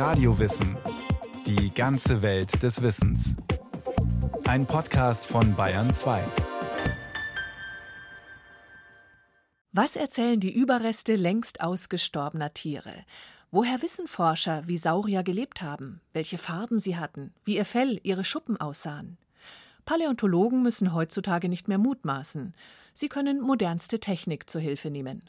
Radiowissen. Die ganze Welt des Wissens. Ein Podcast von Bayern 2. Was erzählen die Überreste längst ausgestorbener Tiere? Woher wissen Forscher, wie Saurier gelebt haben, welche Farben sie hatten, wie ihr Fell, ihre Schuppen aussahen? Paläontologen müssen heutzutage nicht mehr mutmaßen. Sie können modernste Technik zur Hilfe nehmen.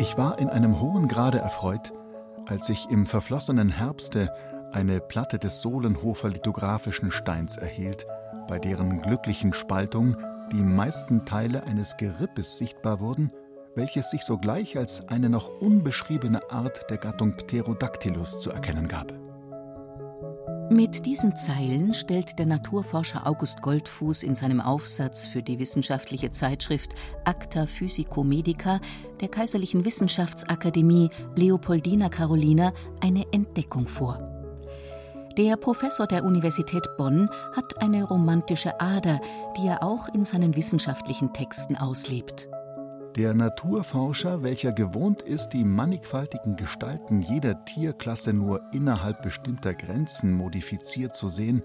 Ich war in einem hohen Grade erfreut, als ich im verflossenen Herbste eine Platte des Sohlenhofer lithographischen Steins erhielt, bei deren glücklichen Spaltung die meisten Teile eines Gerippes sichtbar wurden, welches sich sogleich als eine noch unbeschriebene Art der Gattung Pterodactylus zu erkennen gab. Mit diesen Zeilen stellt der Naturforscher August Goldfuß in seinem Aufsatz für die wissenschaftliche Zeitschrift Acta Physico-Medica der Kaiserlichen Wissenschaftsakademie Leopoldina Carolina eine Entdeckung vor. Der Professor der Universität Bonn hat eine romantische Ader, die er auch in seinen wissenschaftlichen Texten auslebt. Der Naturforscher, welcher gewohnt ist, die mannigfaltigen Gestalten jeder Tierklasse nur innerhalb bestimmter Grenzen modifiziert zu sehen,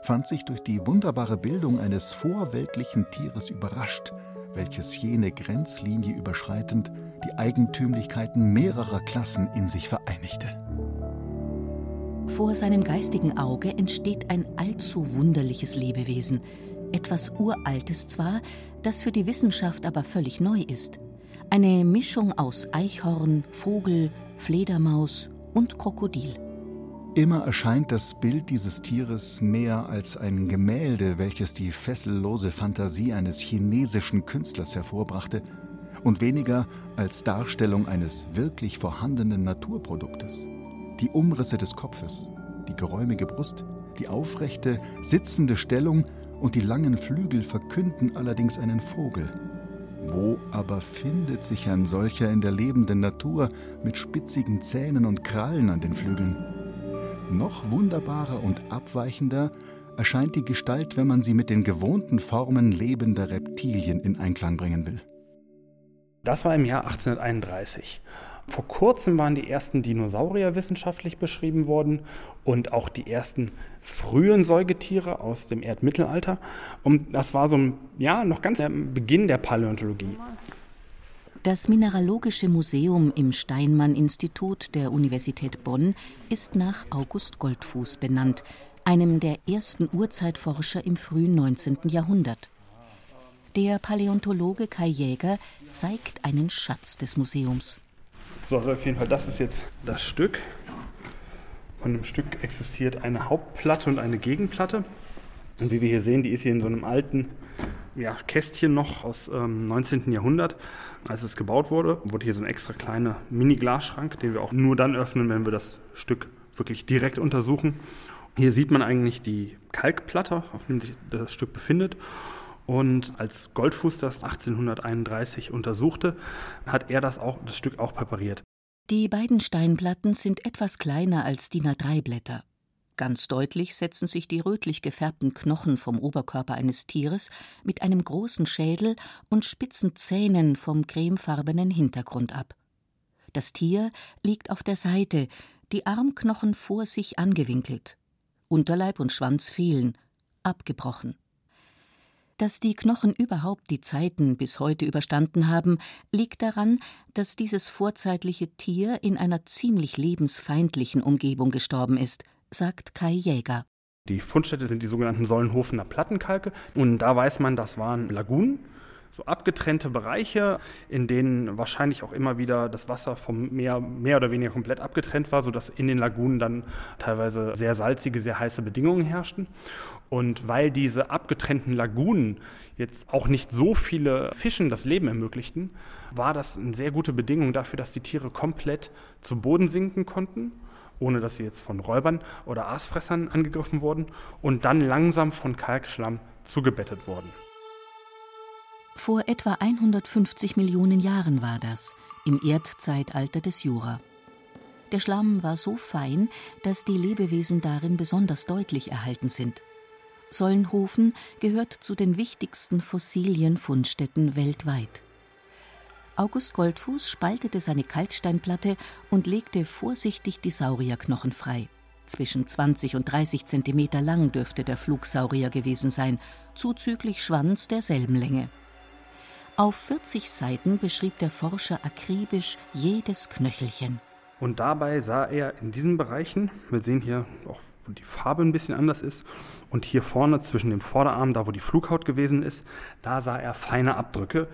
fand sich durch die wunderbare Bildung eines vorweltlichen Tieres überrascht, welches jene Grenzlinie überschreitend die Eigentümlichkeiten mehrerer Klassen in sich vereinigte. Vor seinem geistigen Auge entsteht ein allzu wunderliches Lebewesen, etwas Uraltes zwar, das für die Wissenschaft aber völlig neu ist. Eine Mischung aus Eichhorn, Vogel, Fledermaus und Krokodil. Immer erscheint das Bild dieses Tieres mehr als ein Gemälde, welches die fessellose Fantasie eines chinesischen Künstlers hervorbrachte, und weniger als Darstellung eines wirklich vorhandenen Naturproduktes. Die Umrisse des Kopfes, die geräumige Brust, die aufrechte, sitzende Stellung und die langen Flügel verkünden allerdings einen Vogel. Wo aber findet sich ein solcher in der lebenden Natur mit spitzigen Zähnen und Krallen an den Flügeln? Noch wunderbarer und abweichender erscheint die Gestalt, wenn man sie mit den gewohnten Formen lebender Reptilien in Einklang bringen will. Das war im Jahr 1831. Vor kurzem waren die ersten Dinosaurier wissenschaftlich beschrieben worden und auch die ersten frühen Säugetiere aus dem Erdmittelalter. Und das war so ja, noch ganz am Beginn der Paläontologie. Das Mineralogische Museum im Steinmann-Institut der Universität Bonn ist nach August Goldfuß benannt, einem der ersten Urzeitforscher im frühen 19. Jahrhundert. Der Paläontologe Kai Jäger zeigt einen Schatz des Museums. So, also auf jeden Fall, das ist jetzt das Stück. Von dem Stück existiert eine Hauptplatte und eine Gegenplatte. Und wie wir hier sehen, die ist hier in so einem alten ja, Kästchen noch aus ähm, 19. Jahrhundert. Als es gebaut wurde, wurde hier so ein extra kleiner Mini-Glasschrank, den wir auch nur dann öffnen, wenn wir das Stück wirklich direkt untersuchen. Hier sieht man eigentlich die Kalkplatte, auf der sich das Stück befindet. Und als Goldfuß das 1831 untersuchte, hat er das, auch, das Stück auch präpariert. Die beiden Steinplatten sind etwas kleiner als DIN A3-Blätter. Ganz deutlich setzen sich die rötlich gefärbten Knochen vom Oberkörper eines Tieres mit einem großen Schädel und spitzen Zähnen vom cremefarbenen Hintergrund ab. Das Tier liegt auf der Seite, die Armknochen vor sich angewinkelt. Unterleib und Schwanz fehlen, abgebrochen. Dass die Knochen überhaupt die Zeiten bis heute überstanden haben, liegt daran, dass dieses vorzeitliche Tier in einer ziemlich lebensfeindlichen Umgebung gestorben ist, sagt Kai Jäger. Die Fundstätte sind die sogenannten Sollenhofener Plattenkalke und da weiß man, das waren Lagunen so abgetrennte Bereiche, in denen wahrscheinlich auch immer wieder das Wasser vom Meer mehr oder weniger komplett abgetrennt war, sodass in den Lagunen dann teilweise sehr salzige, sehr heiße Bedingungen herrschten. Und weil diese abgetrennten Lagunen jetzt auch nicht so viele Fischen das Leben ermöglichten, war das eine sehr gute Bedingung dafür, dass die Tiere komplett zu Boden sinken konnten ohne dass sie jetzt von Räubern oder Aasfressern angegriffen wurden und dann langsam von Kalkschlamm zugebettet wurden. Vor etwa 150 Millionen Jahren war das, im Erdzeitalter des Jura. Der Schlamm war so fein, dass die Lebewesen darin besonders deutlich erhalten sind. Sollenhofen gehört zu den wichtigsten Fossilien-Fundstätten weltweit. August Goldfuß spaltete seine Kalksteinplatte und legte vorsichtig die Saurierknochen frei. Zwischen 20 und 30 Zentimeter lang dürfte der Flugsaurier gewesen sein, zuzüglich Schwanz derselben Länge. Auf 40 Seiten beschrieb der Forscher akribisch jedes Knöchelchen. Und dabei sah er in diesen Bereichen, wir sehen hier auch, wo die Farbe ein bisschen anders ist, und hier vorne zwischen dem Vorderarm, da wo die Flughaut gewesen ist, da sah er feine Abdrücke.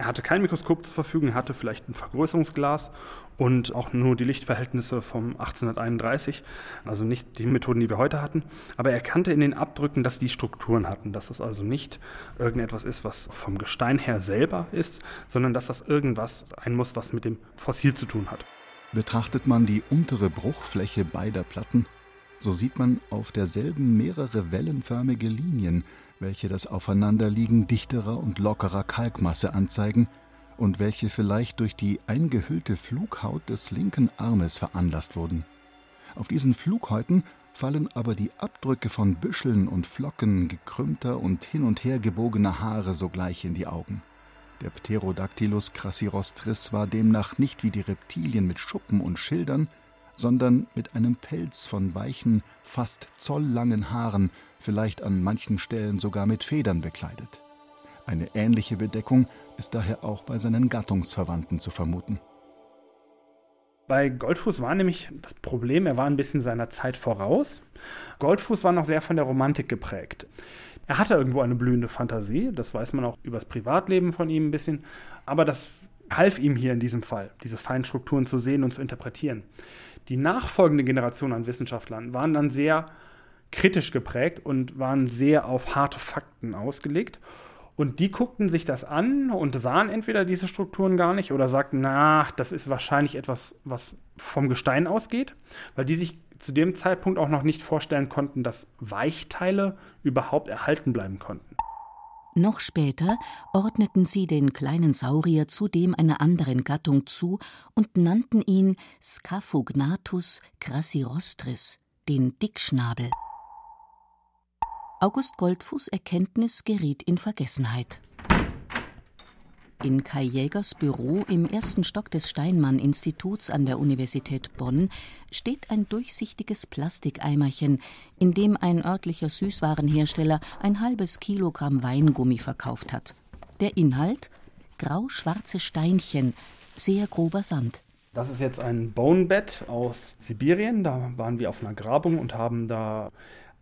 Er hatte kein Mikroskop zur Verfügung, er hatte vielleicht ein Vergrößerungsglas und auch nur die Lichtverhältnisse vom 1831, also nicht die Methoden, die wir heute hatten. Aber er erkannte in den Abdrücken, dass die Strukturen hatten, dass es also nicht irgendetwas ist, was vom Gestein her selber ist, sondern dass das irgendwas sein muss, was mit dem Fossil zu tun hat. Betrachtet man die untere Bruchfläche beider Platten, so sieht man auf derselben mehrere wellenförmige Linien, welche das Aufeinanderliegen dichterer und lockerer Kalkmasse anzeigen und welche vielleicht durch die eingehüllte Flughaut des linken Armes veranlasst wurden. Auf diesen Flughäuten fallen aber die Abdrücke von Büscheln und Flocken gekrümmter und hin und her gebogener Haare sogleich in die Augen. Der Pterodactylus crassirostris war demnach nicht wie die Reptilien mit Schuppen und Schildern, sondern mit einem Pelz von weichen, fast zolllangen Haaren, vielleicht an manchen Stellen sogar mit Federn bekleidet. Eine ähnliche Bedeckung ist daher auch bei seinen Gattungsverwandten zu vermuten. Bei Goldfuß war nämlich das Problem, er war ein bisschen seiner Zeit voraus. Goldfuß war noch sehr von der Romantik geprägt. Er hatte irgendwo eine blühende Fantasie, das weiß man auch übers Privatleben von ihm ein bisschen, aber das half ihm hier in diesem Fall, diese feinen Strukturen zu sehen und zu interpretieren. Die nachfolgende Generation an Wissenschaftlern waren dann sehr kritisch geprägt und waren sehr auf harte Fakten ausgelegt. Und die guckten sich das an und sahen entweder diese Strukturen gar nicht oder sagten, na, das ist wahrscheinlich etwas, was vom Gestein ausgeht, weil die sich zu dem Zeitpunkt auch noch nicht vorstellen konnten, dass Weichteile überhaupt erhalten bleiben konnten. Noch später ordneten sie den kleinen Saurier zudem einer anderen Gattung zu und nannten ihn Scaphognathus crassirostris, den Dickschnabel. August Goldfuß Erkenntnis geriet in Vergessenheit. In Kai Jägers Büro im ersten Stock des Steinmann-Instituts an der Universität Bonn steht ein durchsichtiges Plastikeimerchen, in dem ein örtlicher Süßwarenhersteller ein halbes Kilogramm Weingummi verkauft hat. Der Inhalt? Grau-schwarze Steinchen, sehr grober Sand. Das ist jetzt ein Bonebed aus Sibirien. Da waren wir auf einer Grabung und haben da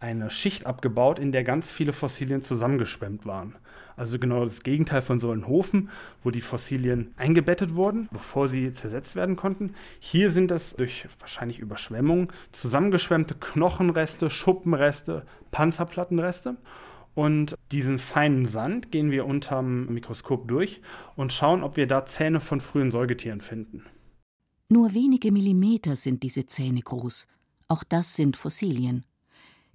eine Schicht abgebaut, in der ganz viele Fossilien zusammengeschwemmt waren. Also genau das Gegenteil von Sollenhofen, wo die Fossilien eingebettet wurden, bevor sie zersetzt werden konnten. Hier sind das durch wahrscheinlich Überschwemmung zusammengeschwemmte Knochenreste, Schuppenreste, Panzerplattenreste. Und diesen feinen Sand gehen wir unterm Mikroskop durch und schauen, ob wir da Zähne von frühen Säugetieren finden. Nur wenige Millimeter sind diese Zähne groß. Auch das sind Fossilien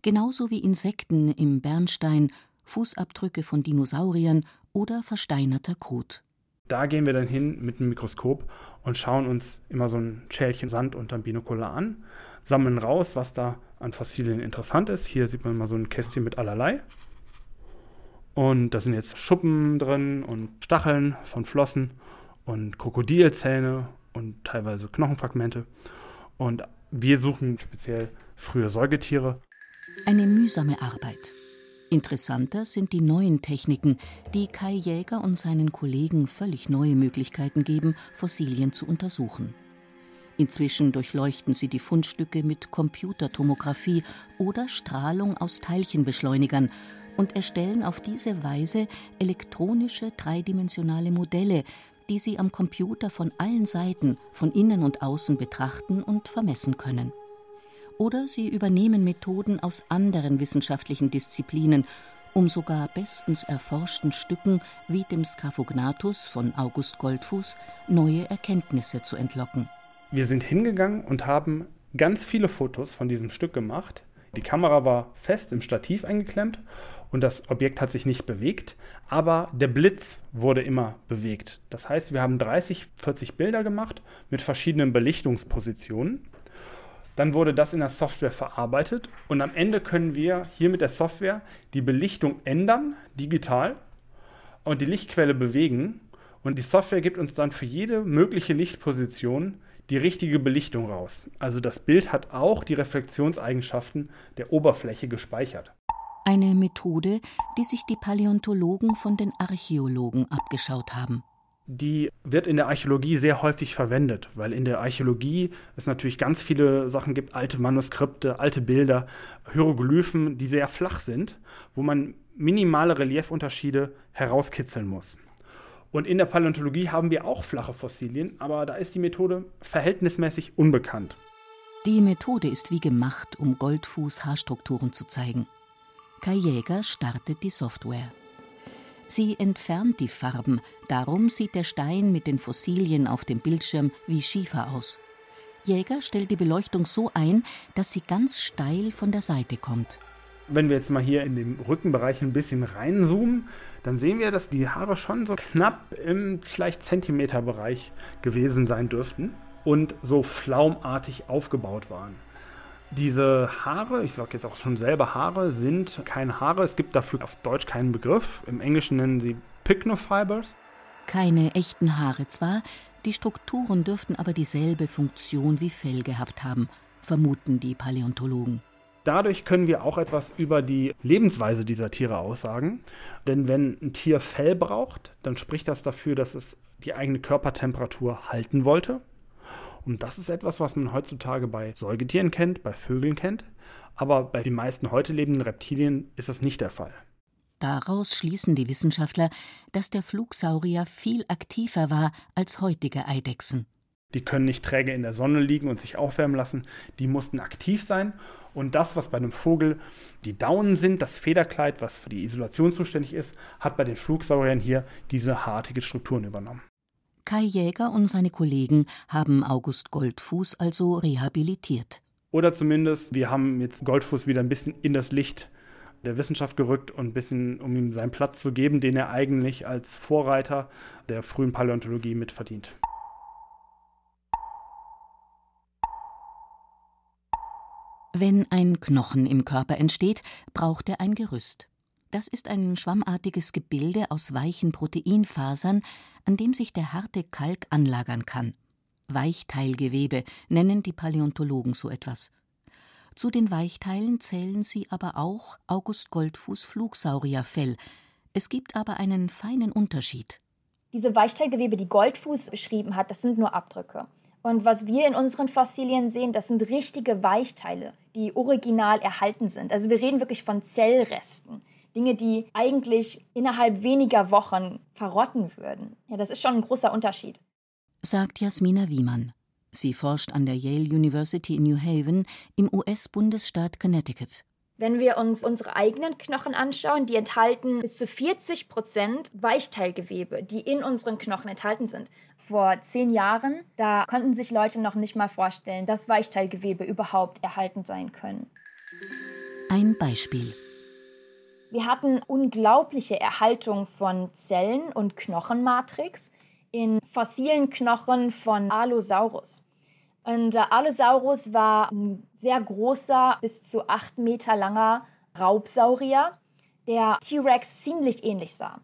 genauso wie Insekten im Bernstein, Fußabdrücke von Dinosauriern oder versteinerter Kot. Da gehen wir dann hin mit dem Mikroskop und schauen uns immer so ein Schälchen Sand unterm Binokular an, sammeln raus, was da an Fossilien interessant ist. Hier sieht man mal so ein Kästchen mit allerlei. Und da sind jetzt Schuppen drin und Stacheln von Flossen und Krokodilzähne und teilweise Knochenfragmente. Und wir suchen speziell frühe Säugetiere eine mühsame Arbeit. Interessanter sind die neuen Techniken, die Kai Jäger und seinen Kollegen völlig neue Möglichkeiten geben, Fossilien zu untersuchen. Inzwischen durchleuchten sie die Fundstücke mit Computertomographie oder Strahlung aus Teilchenbeschleunigern und erstellen auf diese Weise elektronische dreidimensionale Modelle, die sie am Computer von allen Seiten, von innen und außen betrachten und vermessen können oder sie übernehmen Methoden aus anderen wissenschaftlichen Disziplinen, um sogar bestens erforschten Stücken wie dem Scaphognathus von August Goldfuß neue Erkenntnisse zu entlocken. Wir sind hingegangen und haben ganz viele Fotos von diesem Stück gemacht. Die Kamera war fest im Stativ eingeklemmt und das Objekt hat sich nicht bewegt, aber der Blitz wurde immer bewegt. Das heißt, wir haben 30, 40 Bilder gemacht mit verschiedenen Belichtungspositionen dann wurde das in der Software verarbeitet und am Ende können wir hier mit der Software die Belichtung ändern, digital, und die Lichtquelle bewegen Und die Software gibt uns dann für jede mögliche Lichtposition die richtige Belichtung raus. Also das Bild hat auch die Reflexionseigenschaften der Oberfläche gespeichert. Eine Methode, die sich die Paläontologen von den Archäologen abgeschaut haben. Die wird in der Archäologie sehr häufig verwendet, weil in der Archäologie es natürlich ganz viele Sachen gibt, alte Manuskripte, alte Bilder, Hieroglyphen, die sehr flach sind, wo man minimale Reliefunterschiede herauskitzeln muss. Und in der Paläontologie haben wir auch flache Fossilien, aber da ist die Methode verhältnismäßig unbekannt. Die Methode ist wie gemacht, um Goldfuß-Haarstrukturen zu zeigen. Kai Jäger startet die Software. Sie entfernt die Farben, darum sieht der Stein mit den Fossilien auf dem Bildschirm wie Schiefer aus. Jäger stellt die Beleuchtung so ein, dass sie ganz steil von der Seite kommt. Wenn wir jetzt mal hier in dem Rückenbereich ein bisschen reinzoomen, dann sehen wir, dass die Haare schon so knapp im vielleicht Zentimeterbereich gewesen sein dürften und so flaumartig aufgebaut waren. Diese Haare, ich sage jetzt auch schon selber Haare, sind keine Haare. Es gibt dafür auf Deutsch keinen Begriff. Im Englischen nennen sie Pycnofibers. Keine echten Haare zwar, die Strukturen dürften aber dieselbe Funktion wie Fell gehabt haben, vermuten die Paläontologen. Dadurch können wir auch etwas über die Lebensweise dieser Tiere aussagen. Denn wenn ein Tier Fell braucht, dann spricht das dafür, dass es die eigene Körpertemperatur halten wollte. Und das ist etwas, was man heutzutage bei Säugetieren kennt, bei Vögeln kennt. Aber bei den meisten heute lebenden Reptilien ist das nicht der Fall. Daraus schließen die Wissenschaftler, dass der Flugsaurier viel aktiver war als heutige Eidechsen. Die können nicht träge in der Sonne liegen und sich aufwärmen lassen. Die mussten aktiv sein. Und das, was bei einem Vogel die Daunen sind, das Federkleid, was für die Isolation zuständig ist, hat bei den Flugsauriern hier diese hartige Strukturen übernommen. Kai Jäger und seine Kollegen haben August Goldfuß also rehabilitiert. Oder zumindest, wir haben jetzt Goldfuß wieder ein bisschen in das Licht der Wissenschaft gerückt und ein bisschen, um ihm seinen Platz zu geben, den er eigentlich als Vorreiter der frühen Paläontologie mitverdient. Wenn ein Knochen im Körper entsteht, braucht er ein Gerüst. Das ist ein schwammartiges Gebilde aus weichen Proteinfasern, an dem sich der harte Kalk anlagern kann. Weichteilgewebe nennen die Paläontologen so etwas. Zu den Weichteilen zählen sie aber auch August Goldfuß Flugsaurierfell. Es gibt aber einen feinen Unterschied. Diese Weichteilgewebe, die Goldfuß beschrieben hat, das sind nur Abdrücke. Und was wir in unseren Fossilien sehen, das sind richtige Weichteile, die original erhalten sind. Also wir reden wirklich von Zellresten. Dinge, die eigentlich innerhalb weniger Wochen verrotten würden. Ja, das ist schon ein großer Unterschied. Sagt Jasmina Wiemann. Sie forscht an der Yale University in New Haven im US-Bundesstaat Connecticut. Wenn wir uns unsere eigenen Knochen anschauen, die enthalten bis zu 40 Prozent Weichteilgewebe, die in unseren Knochen enthalten sind. Vor zehn Jahren, da konnten sich Leute noch nicht mal vorstellen, dass Weichteilgewebe überhaupt erhalten sein können. Ein Beispiel. Wir hatten unglaubliche Erhaltung von Zellen und Knochenmatrix in fossilen Knochen von Allosaurus. Und der Allosaurus war ein sehr großer, bis zu acht Meter langer Raubsaurier, der T-Rex ziemlich ähnlich sah.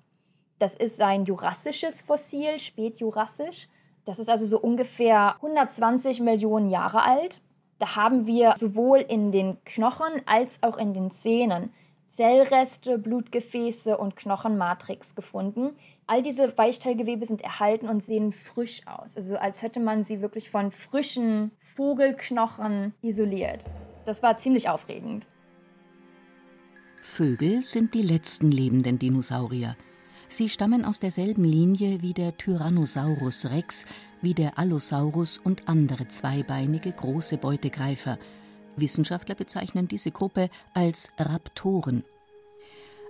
Das ist ein jurassisches Fossil, spätjurassisch. Das ist also so ungefähr 120 Millionen Jahre alt. Da haben wir sowohl in den Knochen als auch in den Zähnen Zellreste, Blutgefäße und Knochenmatrix gefunden. All diese Weichteilgewebe sind erhalten und sehen frisch aus, also als hätte man sie wirklich von frischen Vogelknochen isoliert. Das war ziemlich aufregend. Vögel sind die letzten lebenden Dinosaurier. Sie stammen aus derselben Linie wie der Tyrannosaurus rex, wie der Allosaurus und andere zweibeinige große Beutegreifer. Wissenschaftler bezeichnen diese Gruppe als Raptoren.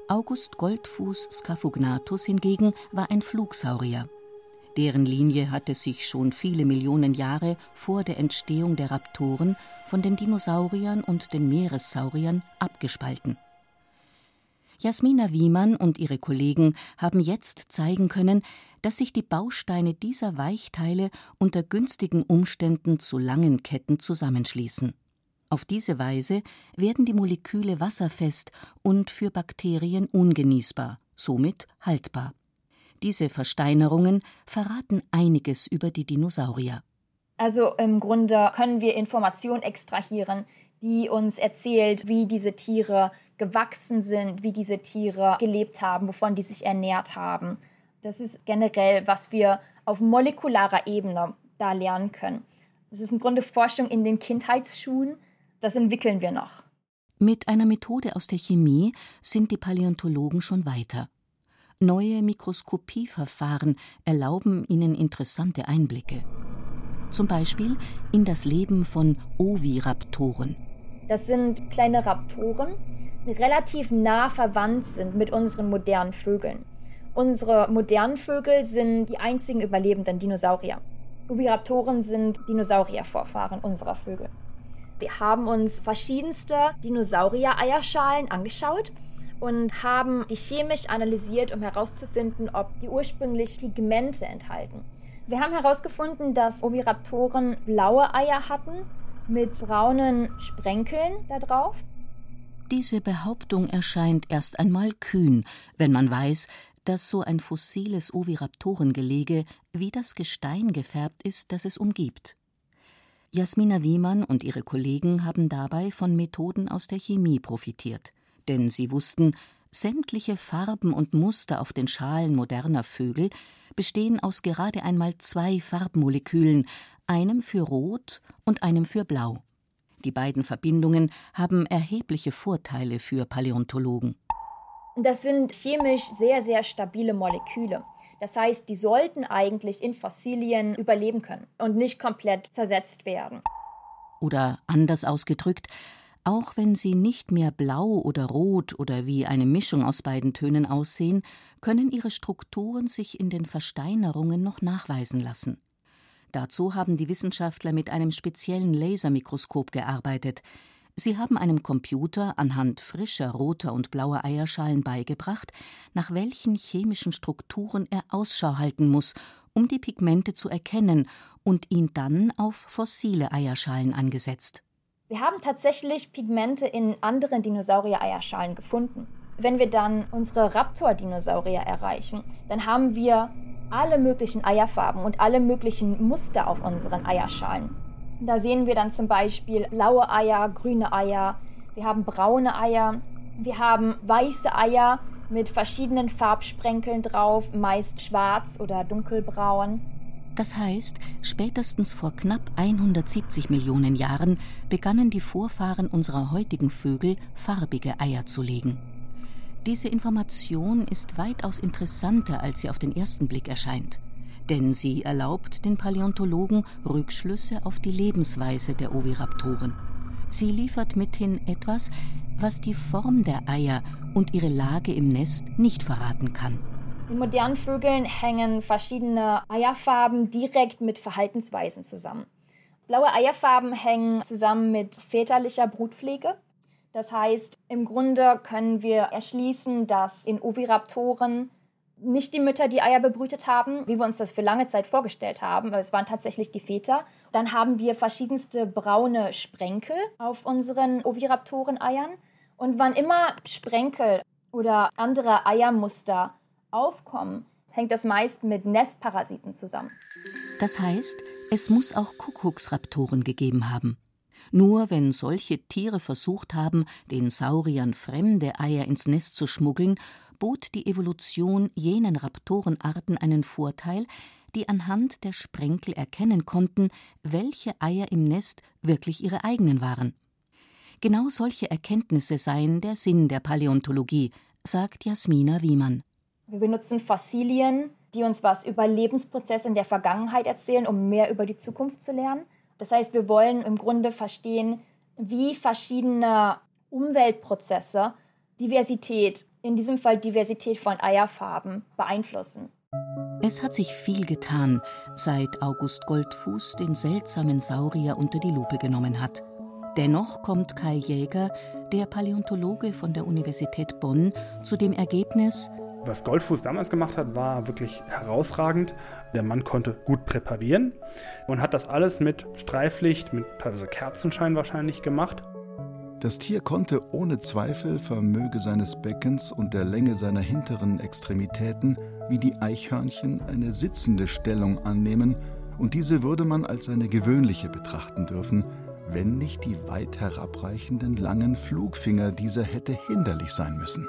August Goldfuß Scaphoognathus hingegen war ein Flugsaurier. Deren Linie hatte sich schon viele Millionen Jahre vor der Entstehung der Raptoren von den Dinosauriern und den Meeressauriern abgespalten. Jasmina Wiemann und ihre Kollegen haben jetzt zeigen können, dass sich die Bausteine dieser Weichteile unter günstigen Umständen zu langen Ketten zusammenschließen. Auf diese Weise werden die Moleküle wasserfest und für Bakterien ungenießbar, somit haltbar. Diese Versteinerungen verraten einiges über die Dinosaurier. Also im Grunde können wir Informationen extrahieren, die uns erzählt, wie diese Tiere gewachsen sind, wie diese Tiere gelebt haben, wovon die sich ernährt haben. Das ist generell, was wir auf molekularer Ebene da lernen können. Das ist im Grunde Forschung in den Kindheitsschuhen. Das entwickeln wir noch. Mit einer Methode aus der Chemie sind die Paläontologen schon weiter. Neue Mikroskopieverfahren erlauben ihnen interessante Einblicke. Zum Beispiel in das Leben von Oviraptoren. Das sind kleine Raptoren, die relativ nah verwandt sind mit unseren modernen Vögeln. Unsere modernen Vögel sind die einzigen überlebenden Dinosaurier. Oviraptoren sind Dinosauriervorfahren unserer Vögel. Wir haben uns verschiedenste Dinosaurier-Eierschalen angeschaut und haben die chemisch analysiert, um herauszufinden, ob die ursprünglich Pigmente enthalten. Wir haben herausgefunden, dass Oviraptoren blaue Eier hatten mit braunen Sprenkeln da drauf. Diese Behauptung erscheint erst einmal kühn, wenn man weiß, dass so ein fossiles Oviraptorengelege wie das Gestein gefärbt ist, das es umgibt. Jasmina Wiemann und ihre Kollegen haben dabei von Methoden aus der Chemie profitiert, denn sie wussten, sämtliche Farben und Muster auf den Schalen moderner Vögel bestehen aus gerade einmal zwei Farbmolekülen, einem für Rot und einem für Blau. Die beiden Verbindungen haben erhebliche Vorteile für Paläontologen. Das sind chemisch sehr, sehr stabile Moleküle. Das heißt, die sollten eigentlich in Fossilien überleben können und nicht komplett zersetzt werden. Oder anders ausgedrückt, auch wenn sie nicht mehr blau oder rot oder wie eine Mischung aus beiden Tönen aussehen, können ihre Strukturen sich in den Versteinerungen noch nachweisen lassen. Dazu haben die Wissenschaftler mit einem speziellen Lasermikroskop gearbeitet, Sie haben einem Computer anhand frischer roter und blauer Eierschalen beigebracht, nach welchen chemischen Strukturen er Ausschau halten muss, um die Pigmente zu erkennen, und ihn dann auf fossile Eierschalen angesetzt. Wir haben tatsächlich Pigmente in anderen Dinosaurier-Eierschalen gefunden. Wenn wir dann unsere Raptor-Dinosaurier erreichen, dann haben wir alle möglichen Eierfarben und alle möglichen Muster auf unseren Eierschalen. Da sehen wir dann zum Beispiel blaue Eier, grüne Eier, wir haben braune Eier, wir haben weiße Eier mit verschiedenen Farbsprenkeln drauf, meist schwarz oder dunkelbraun. Das heißt, spätestens vor knapp 170 Millionen Jahren begannen die Vorfahren unserer heutigen Vögel farbige Eier zu legen. Diese Information ist weitaus interessanter, als sie auf den ersten Blick erscheint denn sie erlaubt den Paläontologen Rückschlüsse auf die Lebensweise der Oviraptoren. Sie liefert mithin etwas, was die Form der Eier und ihre Lage im Nest nicht verraten kann. In modernen Vögeln hängen verschiedene Eierfarben direkt mit Verhaltensweisen zusammen. Blaue Eierfarben hängen zusammen mit väterlicher Brutpflege. Das heißt, im Grunde können wir erschließen, dass in Oviraptoren nicht die Mütter, die Eier bebrütet haben, wie wir uns das für lange Zeit vorgestellt haben, es waren tatsächlich die Väter. Dann haben wir verschiedenste braune Sprenkel auf unseren Oviraptoren-Eiern. Und wann immer Sprenkel oder andere Eiermuster aufkommen, hängt das meist mit Nestparasiten zusammen. Das heißt, es muss auch Kuckucksraptoren gegeben haben. Nur wenn solche Tiere versucht haben, den Sauriern fremde Eier ins Nest zu schmuggeln, bot die Evolution jenen Raptorenarten einen Vorteil, die anhand der Sprenkel erkennen konnten, welche Eier im Nest wirklich ihre eigenen waren. Genau solche Erkenntnisse seien der Sinn der Paläontologie, sagt Jasmina Wiemann. Wir benutzen Fossilien, die uns was über Lebensprozesse in der Vergangenheit erzählen, um mehr über die Zukunft zu lernen. Das heißt, wir wollen im Grunde verstehen, wie verschiedene Umweltprozesse Diversität in diesem Fall Diversität von Eierfarben, beeinflussen. Es hat sich viel getan, seit August Goldfuß den seltsamen Saurier unter die Lupe genommen hat. Dennoch kommt Kai Jäger, der Paläontologe von der Universität Bonn, zu dem Ergebnis, was Goldfuß damals gemacht hat, war wirklich herausragend. Der Mann konnte gut präparieren und hat das alles mit Streiflicht, mit teilweise Kerzenschein wahrscheinlich gemacht. Das Tier konnte ohne Zweifel Vermöge seines Beckens und der Länge seiner hinteren Extremitäten wie die Eichhörnchen eine sitzende Stellung annehmen, und diese würde man als eine gewöhnliche betrachten dürfen, wenn nicht die weit herabreichenden langen Flugfinger dieser hätte hinderlich sein müssen.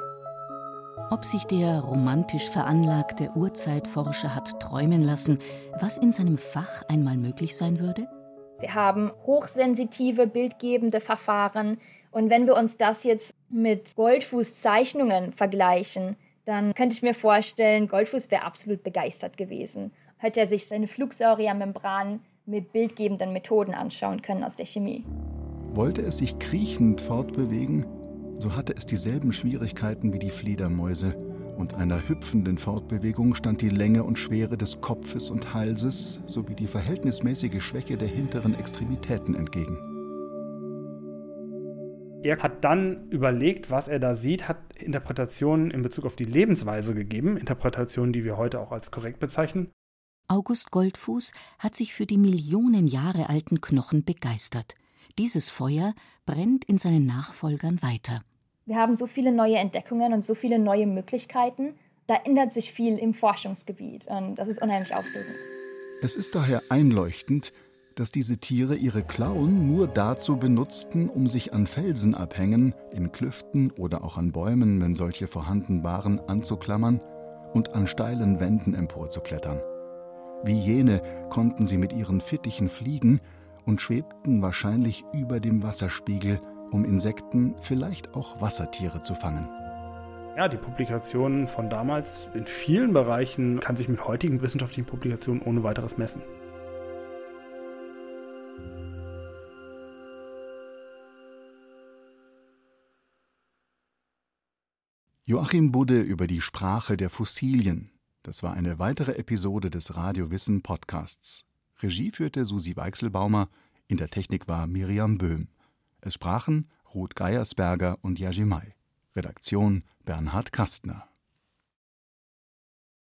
Ob sich der romantisch veranlagte Urzeitforscher hat träumen lassen, was in seinem Fach einmal möglich sein würde? Wir haben hochsensitive bildgebende Verfahren, und wenn wir uns das jetzt mit Goldfuß-Zeichnungen vergleichen, dann könnte ich mir vorstellen, Goldfuß wäre absolut begeistert gewesen. Hätte er sich seine Flugsauriermembran mit bildgebenden Methoden anschauen können aus der Chemie. Wollte es sich kriechend fortbewegen, so hatte es dieselben Schwierigkeiten wie die Fledermäuse, und einer hüpfenden Fortbewegung stand die Länge und Schwere des Kopfes und Halses sowie die verhältnismäßige Schwäche der hinteren Extremitäten entgegen. Er hat dann überlegt, was er da sieht, hat Interpretationen in Bezug auf die Lebensweise gegeben, Interpretationen, die wir heute auch als korrekt bezeichnen. August Goldfuß hat sich für die Millionen Jahre alten Knochen begeistert. Dieses Feuer brennt in seinen Nachfolgern weiter. Wir haben so viele neue Entdeckungen und so viele neue Möglichkeiten. Da ändert sich viel im Forschungsgebiet und das ist unheimlich aufregend. Es ist daher einleuchtend, dass diese Tiere ihre Klauen nur dazu benutzten, um sich an Felsenabhängen, in Klüften oder auch an Bäumen, wenn solche vorhanden waren, anzuklammern und an steilen Wänden emporzuklettern. Wie jene konnten sie mit ihren Fittichen fliegen und schwebten wahrscheinlich über dem Wasserspiegel, um Insekten, vielleicht auch Wassertiere zu fangen. Ja, die Publikationen von damals in vielen Bereichen kann sich mit heutigen wissenschaftlichen Publikationen ohne weiteres messen. Joachim Budde über die Sprache der Fossilien. Das war eine weitere Episode des Radio Wissen Podcasts. Regie führte Susi Weichselbaumer, in der Technik war Miriam Böhm. Es sprachen Ruth Geiersberger und Yajimai. Redaktion Bernhard Kastner.